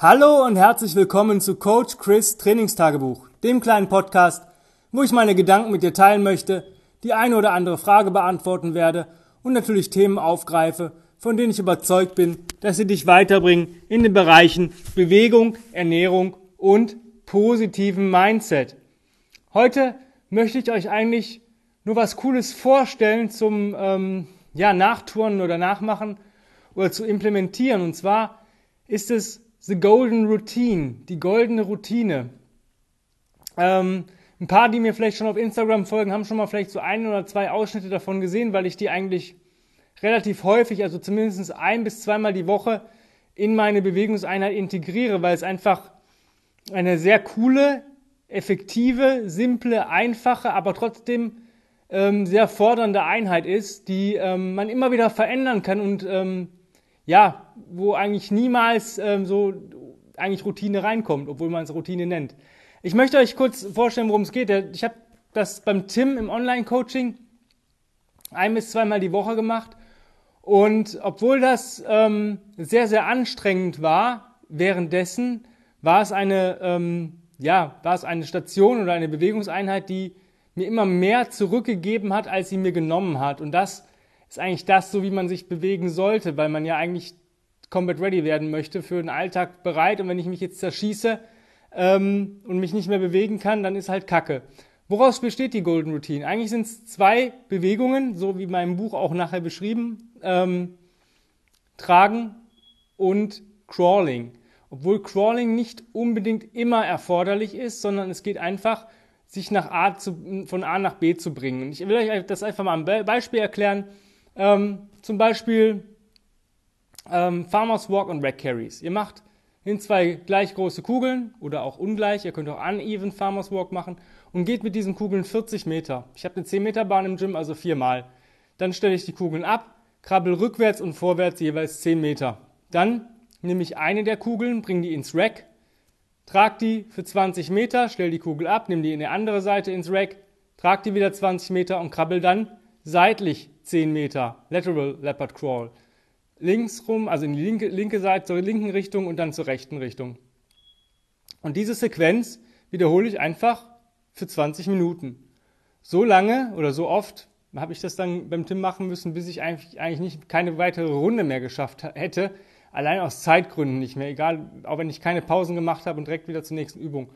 Hallo und herzlich willkommen zu Coach Chris Trainingstagebuch, dem kleinen Podcast, wo ich meine Gedanken mit dir teilen möchte, die eine oder andere Frage beantworten werde und natürlich Themen aufgreife, von denen ich überzeugt bin, dass sie dich weiterbringen in den Bereichen Bewegung, Ernährung und positiven Mindset. Heute möchte ich euch eigentlich nur was Cooles vorstellen zum ähm, ja, Nachturnen oder Nachmachen oder zu implementieren. Und zwar ist es The Golden Routine, die goldene Routine. Ähm, ein paar, die mir vielleicht schon auf Instagram folgen, haben schon mal vielleicht so ein oder zwei Ausschnitte davon gesehen, weil ich die eigentlich relativ häufig, also zumindest ein bis zweimal die Woche, in meine Bewegungseinheit integriere, weil es einfach eine sehr coole, effektive, simple, einfache, aber trotzdem ähm, sehr fordernde Einheit ist, die ähm, man immer wieder verändern kann und ähm, ja, wo eigentlich niemals ähm, so eigentlich Routine reinkommt, obwohl man es Routine nennt. Ich möchte euch kurz vorstellen, worum es geht. Ich habe das beim Tim im Online-Coaching ein bis zweimal die Woche gemacht. Und obwohl das ähm, sehr, sehr anstrengend war, währenddessen war es eine, ähm, ja, war es eine Station oder eine Bewegungseinheit, die mir immer mehr zurückgegeben hat, als sie mir genommen hat. Und das ist eigentlich das, so wie man sich bewegen sollte, weil man ja eigentlich combat ready werden möchte, für den Alltag bereit. Und wenn ich mich jetzt zerschieße ähm, und mich nicht mehr bewegen kann, dann ist halt Kacke. Woraus besteht die Golden Routine? Eigentlich sind es zwei Bewegungen, so wie in meinem Buch auch nachher beschrieben. Ähm, Tragen und Crawling. Obwohl Crawling nicht unbedingt immer erforderlich ist, sondern es geht einfach, sich nach A zu, von A nach B zu bringen. Und ich will euch das einfach mal am Beispiel erklären. Ähm, zum Beispiel ähm, Farmers Walk und Rack Carries. Ihr macht in zwei gleich große Kugeln oder auch ungleich. Ihr könnt auch uneven Farmers Walk machen und geht mit diesen Kugeln 40 Meter. Ich habe eine 10 Meter Bahn im Gym, also viermal. Dann stelle ich die Kugeln ab, krabbel rückwärts und vorwärts jeweils 10 Meter. Dann nehme ich eine der Kugeln, bringe die ins Rack, trage die für 20 Meter, stelle die Kugel ab, nehme die in die andere Seite ins Rack, trage die wieder 20 Meter und krabbel dann seitlich 10 Meter, Lateral Leopard Crawl. Links rum, also in die linke, linke Seite, zur linken Richtung und dann zur rechten Richtung. Und diese Sequenz wiederhole ich einfach für 20 Minuten. So lange oder so oft habe ich das dann beim Tim machen müssen, bis ich eigentlich, eigentlich nicht keine weitere Runde mehr geschafft hätte. Allein aus Zeitgründen nicht mehr. Egal, auch wenn ich keine Pausen gemacht habe und direkt wieder zur nächsten Übung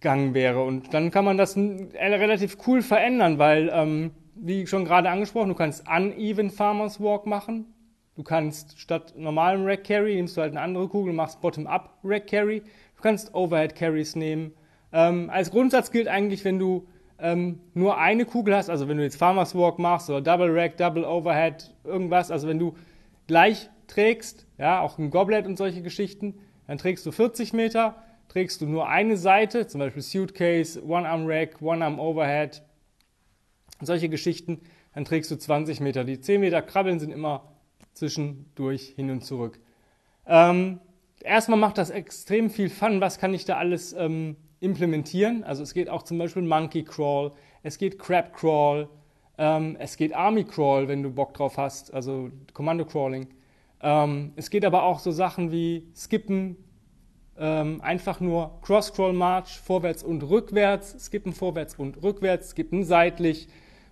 gegangen wäre. Und dann kann man das relativ cool verändern, weil ähm, wie schon gerade angesprochen, du kannst Uneven Farmers Walk machen. Du kannst statt normalem Rack Carry nimmst du halt eine andere Kugel und machst Bottom-Up Rack Carry. Du kannst Overhead Carries nehmen. Ähm, als Grundsatz gilt eigentlich, wenn du ähm, nur eine Kugel hast, also wenn du jetzt Farmers Walk machst oder Double Rack, Double Overhead, irgendwas, also wenn du gleich trägst, ja, auch ein Goblet und solche Geschichten, dann trägst du 40 Meter, trägst du nur eine Seite, zum Beispiel Suitcase, One-Arm Rack, One-Arm Overhead, solche Geschichten, dann trägst du 20 Meter. Die 10 Meter Krabbeln sind immer zwischendurch hin und zurück. Ähm, erstmal macht das extrem viel Fun. Was kann ich da alles ähm, implementieren? Also es geht auch zum Beispiel Monkey Crawl, es geht Crab Crawl, ähm, es geht Army Crawl, wenn du Bock drauf hast, also Kommando Crawling. Ähm, es geht aber auch so Sachen wie Skippen, ähm, einfach nur Cross-Crawl March, vorwärts und rückwärts, skippen vorwärts und rückwärts, skippen seitlich,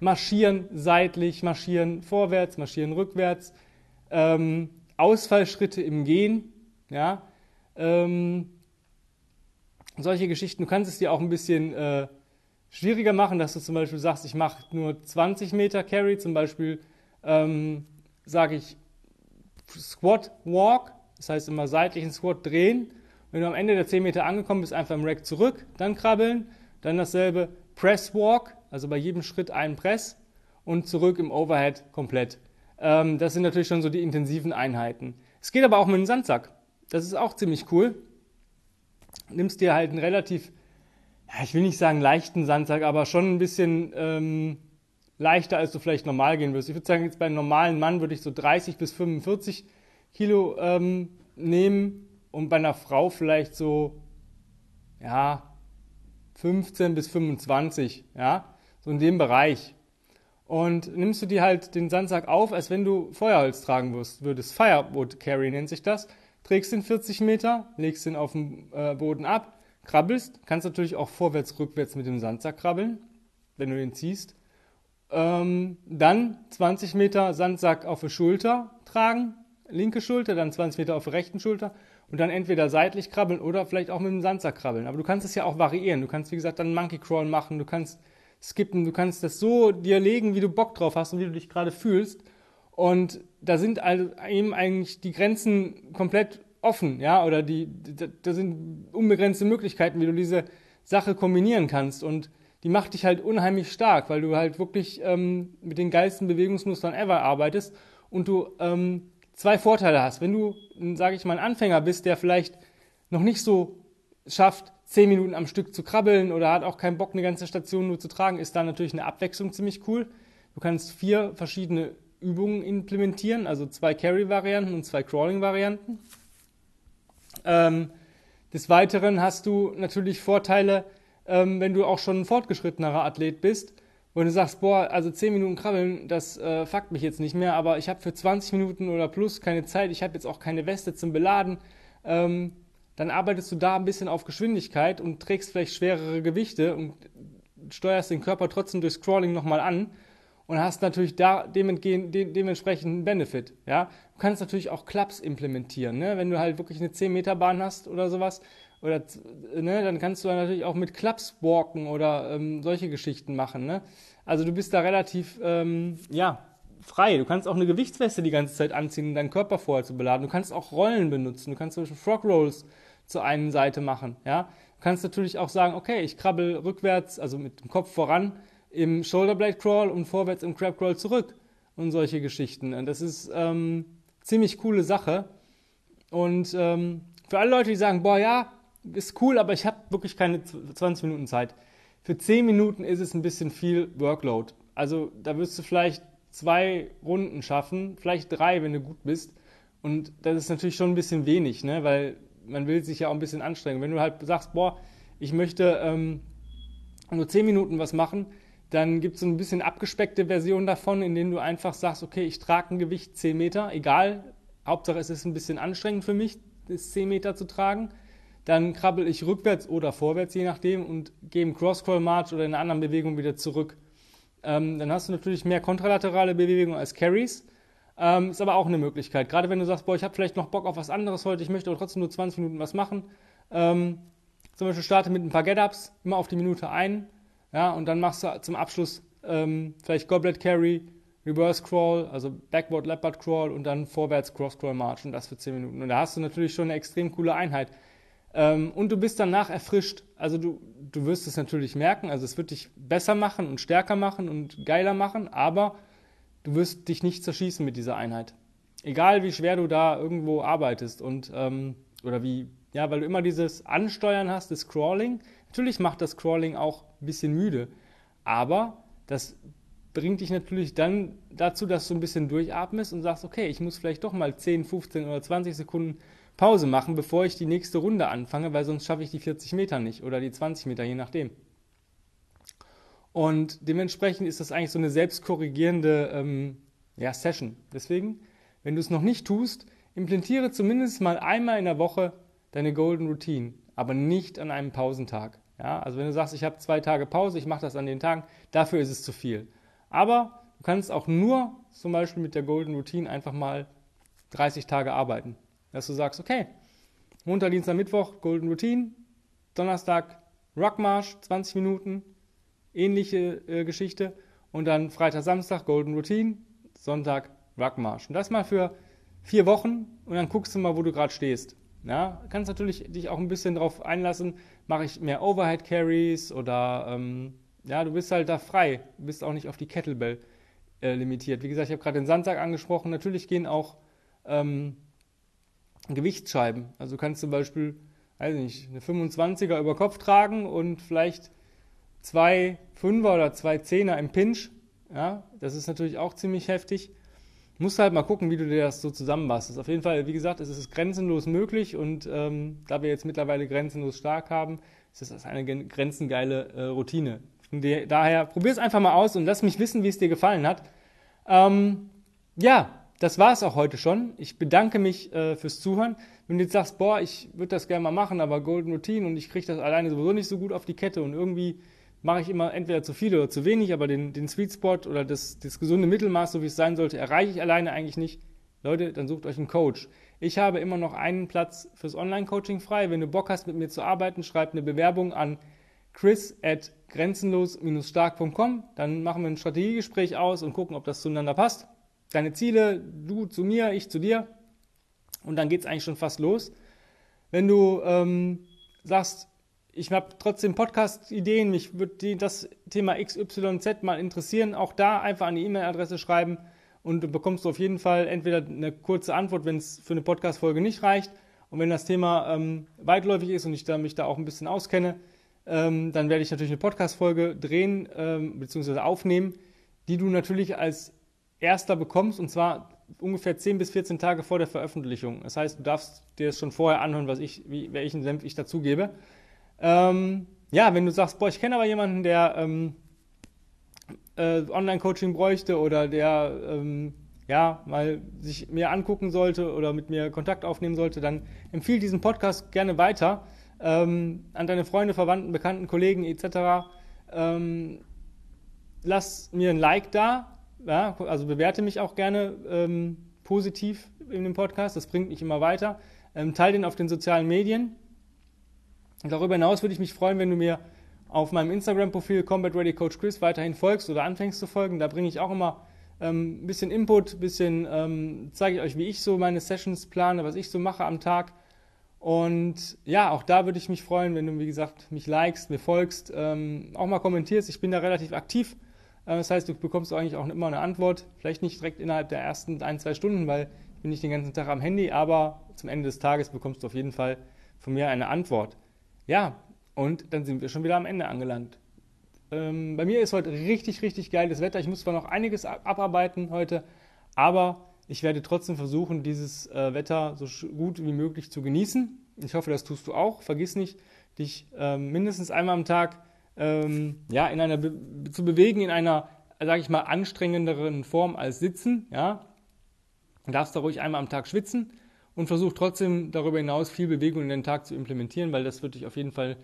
marschieren seitlich, marschieren vorwärts, marschieren rückwärts, ähm, Ausfallschritte im Gehen, ja, ähm, solche Geschichten. Du kannst es dir auch ein bisschen äh, schwieriger machen, dass du zum Beispiel sagst, ich mache nur 20 Meter Carry, zum Beispiel ähm, sage ich Squat Walk, das heißt immer seitlichen Squat drehen. Wenn du am Ende der 10 Meter angekommen bist, einfach im Rack zurück, dann krabbeln, dann dasselbe Press Walk, also bei jedem Schritt einen Press und zurück im Overhead komplett. Ähm, das sind natürlich schon so die intensiven Einheiten. Es geht aber auch mit dem Sandsack. Das ist auch ziemlich cool. Nimmst dir halt einen relativ, ja, ich will nicht sagen leichten Sandsack, aber schon ein bisschen ähm, leichter, als du vielleicht normal gehen wirst. Ich würde sagen, jetzt bei einem normalen Mann würde ich so 30 bis 45 Kilo ähm, nehmen und bei einer Frau vielleicht so, ja, 15 bis 25, ja, so in dem Bereich. Und nimmst du dir halt den Sandsack auf, als wenn du Feuerholz tragen würdest. Firewood Carry nennt sich das. trägst den 40 Meter, legst den auf den äh, Boden ab, krabbelst, kannst natürlich auch vorwärts, rückwärts mit dem Sandsack krabbeln, wenn du den ziehst. Ähm, dann 20 Meter Sandsack auf der Schulter tragen, linke Schulter, dann 20 Meter auf der rechten Schulter und dann entweder seitlich krabbeln oder vielleicht auch mit dem Sandsack krabbeln. Aber du kannst es ja auch variieren. Du kannst, wie gesagt, dann Monkey Crawl machen, du kannst skippen, du kannst das so dir legen, wie du Bock drauf hast und wie du dich gerade fühlst. Und da sind also eben eigentlich die Grenzen komplett offen, ja, oder die, da sind unbegrenzte Möglichkeiten, wie du diese Sache kombinieren kannst. Und die macht dich halt unheimlich stark, weil du halt wirklich ähm, mit den geilsten Bewegungsmustern ever arbeitest und du ähm, zwei Vorteile hast. Wenn du, sage ich mal, ein Anfänger bist, der vielleicht noch nicht so schafft, zehn Minuten am Stück zu krabbeln oder hat auch keinen Bock, eine ganze Station nur zu tragen, ist da natürlich eine Abwechslung ziemlich cool. Du kannst vier verschiedene Übungen implementieren, also zwei Carry-Varianten und zwei Crawling-Varianten. Ähm, des Weiteren hast du natürlich Vorteile, ähm, wenn du auch schon ein fortgeschrittenerer Athlet bist, wo du sagst, boah, also 10 Minuten krabbeln, das äh, fuckt mich jetzt nicht mehr, aber ich habe für 20 Minuten oder plus keine Zeit, ich habe jetzt auch keine Weste zum Beladen, ähm, dann arbeitest du da ein bisschen auf Geschwindigkeit und trägst vielleicht schwerere Gewichte und steuerst den Körper trotzdem durch Crawling nochmal an und hast natürlich da dementsprechend einen Benefit. Ja? Du kannst natürlich auch Clubs implementieren, ne? wenn du halt wirklich eine 10 Meter Bahn hast oder sowas oder ne, dann kannst du natürlich auch mit Clubs walken oder ähm, solche Geschichten machen. Ne? Also du bist da relativ ähm, ja, frei. Du kannst auch eine Gewichtsweste die ganze Zeit anziehen, um deinen Körper vorher zu beladen. Du kannst auch Rollen benutzen. Du kannst zum Beispiel Frog Rolls zur einen Seite machen. Ja? Du kannst natürlich auch sagen, okay, ich krabbel rückwärts, also mit dem Kopf voran im Shoulderblade Crawl und vorwärts im Crab Crawl zurück und solche Geschichten. Und das ist ähm, ziemlich coole Sache. Und ähm, für alle Leute, die sagen, boah ja, ist cool, aber ich habe wirklich keine 20 Minuten Zeit. Für 10 Minuten ist es ein bisschen viel Workload. Also da wirst du vielleicht zwei Runden schaffen, vielleicht drei, wenn du gut bist. Und das ist natürlich schon ein bisschen wenig, ne? weil man will sich ja auch ein bisschen anstrengen. Wenn du halt sagst, boah, ich möchte ähm, nur 10 Minuten was machen, dann gibt es so ein bisschen abgespeckte Version davon, in denen du einfach sagst, okay, ich trage ein Gewicht 10 Meter, egal, Hauptsache es ist ein bisschen anstrengend für mich, das 10 Meter zu tragen dann krabbel ich rückwärts oder vorwärts, je nachdem, und gehe im Cross-Crawl-March oder in einer anderen Bewegung wieder zurück. Ähm, dann hast du natürlich mehr kontralaterale Bewegungen als Carries. Ähm, ist aber auch eine Möglichkeit. Gerade wenn du sagst, boah, ich habe vielleicht noch Bock auf was anderes heute, ich möchte aber trotzdem nur 20 Minuten was machen. Ähm, zum Beispiel starte mit ein paar Get-Ups, immer auf die Minute ein. Ja, und dann machst du zum Abschluss ähm, vielleicht Goblet Carry, Reverse Crawl, also Backward Leopard Crawl und dann vorwärts Cross Crawl March und das für 10 Minuten. Und da hast du natürlich schon eine extrem coole Einheit. Ähm, und du bist danach erfrischt. Also du, du wirst es natürlich merken, also es wird dich besser machen und stärker machen und geiler machen, aber du wirst dich nicht zerschießen mit dieser Einheit. Egal wie schwer du da irgendwo arbeitest und ähm, oder wie, ja, weil du immer dieses Ansteuern hast, das Crawling. Natürlich macht das Crawling auch ein bisschen müde, aber das bringt dich natürlich dann dazu, dass du ein bisschen durchatmest und sagst, okay, ich muss vielleicht doch mal 10, 15 oder 20 Sekunden Pause machen, bevor ich die nächste Runde anfange, weil sonst schaffe ich die 40 Meter nicht oder die 20 Meter, je nachdem. Und dementsprechend ist das eigentlich so eine selbstkorrigierende ähm, ja, Session. Deswegen, wenn du es noch nicht tust, implementiere zumindest mal einmal in der Woche deine Golden Routine, aber nicht an einem Pausentag. Ja, also wenn du sagst, ich habe zwei Tage Pause, ich mache das an den Tagen, dafür ist es zu viel. Aber du kannst auch nur zum Beispiel mit der Golden Routine einfach mal 30 Tage arbeiten. Dass du sagst, okay, Montag, Dienstag, Mittwoch Golden Routine, Donnerstag Rockmarsch, 20 Minuten, ähnliche äh, Geschichte und dann Freitag, Samstag Golden Routine, Sonntag Rockmarsch. Und das mal für vier Wochen und dann guckst du mal, wo du gerade stehst. Ja, kannst natürlich dich auch ein bisschen darauf einlassen, mache ich mehr Overhead Carries oder ähm, ja, du bist halt da frei, du bist auch nicht auf die Kettlebell äh, limitiert. Wie gesagt, ich habe gerade den Sandsack angesprochen, natürlich gehen auch ähm, Gewichtsscheiben. Also du kannst zum Beispiel, weiß nicht, eine 25er über Kopf tragen und vielleicht zwei Fünfer oder zwei Zehner im Pinch. Ja, das ist natürlich auch ziemlich heftig. Musst halt mal gucken, wie du dir das so zusammenbastelst. Auf jeden Fall, wie gesagt, es ist grenzenlos möglich und ähm, da wir jetzt mittlerweile grenzenlos stark haben, ist das eine grenzengeile äh, Routine. daher probier es einfach mal aus und lass mich wissen, wie es dir gefallen hat. Ähm, ja, das war es auch heute schon. Ich bedanke mich äh, fürs Zuhören. Wenn du jetzt sagst, boah, ich würde das gerne mal machen, aber Golden Routine und ich kriege das alleine sowieso nicht so gut auf die Kette und irgendwie mache ich immer entweder zu viel oder zu wenig, aber den, den Sweet Spot oder das, das gesunde Mittelmaß, so wie es sein sollte, erreiche ich alleine eigentlich nicht. Leute, dann sucht euch einen Coach. Ich habe immer noch einen Platz fürs Online-Coaching frei. Wenn du Bock hast, mit mir zu arbeiten, schreib eine Bewerbung an chris at grenzenlos-stark.com. Dann machen wir ein Strategiegespräch aus und gucken, ob das zueinander passt. Deine Ziele, du zu mir, ich zu dir. Und dann geht es eigentlich schon fast los. Wenn du ähm, sagst, ich habe trotzdem Podcast-Ideen, mich würde das Thema XYZ mal interessieren, auch da einfach an die E-Mail-Adresse schreiben und du bekommst auf jeden Fall entweder eine kurze Antwort, wenn es für eine Podcast-Folge nicht reicht. Und wenn das Thema ähm, weitläufig ist und ich da, mich da auch ein bisschen auskenne, ähm, dann werde ich natürlich eine Podcast-Folge drehen ähm, bzw. aufnehmen, die du natürlich als erster bekommst und zwar ungefähr 10 bis 14 Tage vor der Veröffentlichung. Das heißt, du darfst dir das schon vorher anhören, was ich, wie, welchen Senf ich dazugebe. Ähm, ja, wenn du sagst, boah, ich kenne aber jemanden, der ähm, äh, Online-Coaching bräuchte oder der ähm, ja mal sich mir angucken sollte oder mit mir Kontakt aufnehmen sollte, dann empfehle diesen Podcast gerne weiter ähm, an deine Freunde, Verwandten, Bekannten, Kollegen etc. Ähm, lass mir ein Like da, ja, also bewerte mich auch gerne ähm, positiv in dem Podcast, das bringt mich immer weiter. Ähm, teile den auf den sozialen Medien. Darüber hinaus würde ich mich freuen, wenn du mir auf meinem Instagram-Profil Combat Ready Coach Chris weiterhin folgst oder anfängst zu folgen. Da bringe ich auch immer ähm, ein bisschen Input, ein bisschen ähm, zeige ich euch, wie ich so meine Sessions plane, was ich so mache am Tag. Und ja, auch da würde ich mich freuen, wenn du, wie gesagt, mich likest, mir folgst, ähm, auch mal kommentierst. Ich bin da relativ aktiv. Äh, das heißt, du bekommst eigentlich auch immer eine Antwort. Vielleicht nicht direkt innerhalb der ersten ein, zwei Stunden, weil ich bin nicht den ganzen Tag am Handy, aber zum Ende des Tages bekommst du auf jeden Fall von mir eine Antwort. Ja, und dann sind wir schon wieder am Ende angelangt. Ähm, bei mir ist heute richtig, richtig geiles Wetter. Ich muss zwar noch einiges abarbeiten heute, aber ich werde trotzdem versuchen, dieses äh, Wetter so gut wie möglich zu genießen. Ich hoffe, das tust du auch. Vergiss nicht, dich ähm, mindestens einmal am Tag ähm, ja, in einer Be zu bewegen in einer, sage ich mal, anstrengenderen Form als sitzen. Ja, du darfst da ruhig einmal am Tag schwitzen und versuch trotzdem darüber hinaus viel Bewegung in den Tag zu implementieren, weil das wird dich auf jeden Fall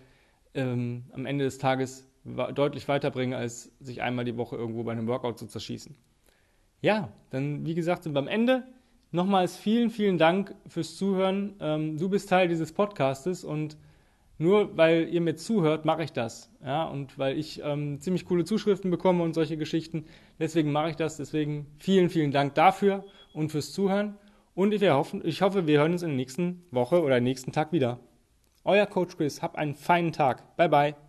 ähm, am Ende des Tages deutlich weiterbringen, als sich einmal die Woche irgendwo bei einem Workout zu zerschießen. Ja, dann wie gesagt sind wir am Ende. Nochmals vielen, vielen Dank fürs Zuhören. Ähm, du bist Teil dieses Podcastes und nur weil ihr mir zuhört, mache ich das. Ja, und weil ich ähm, ziemlich coole Zuschriften bekomme und solche Geschichten. Deswegen mache ich das. Deswegen vielen, vielen Dank dafür und fürs Zuhören. Und ich, hoffe, ich hoffe, wir hören uns in der nächsten Woche oder nächsten Tag wieder. Euer Coach Chris, hab einen feinen Tag. Bye bye.